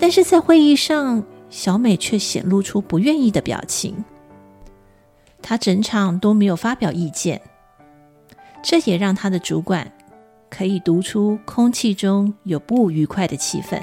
但是在会议上小美却显露出不愿意的表情。她整场都没有发表意见。这也让她的主管可以读出空气中有不愉快的气氛。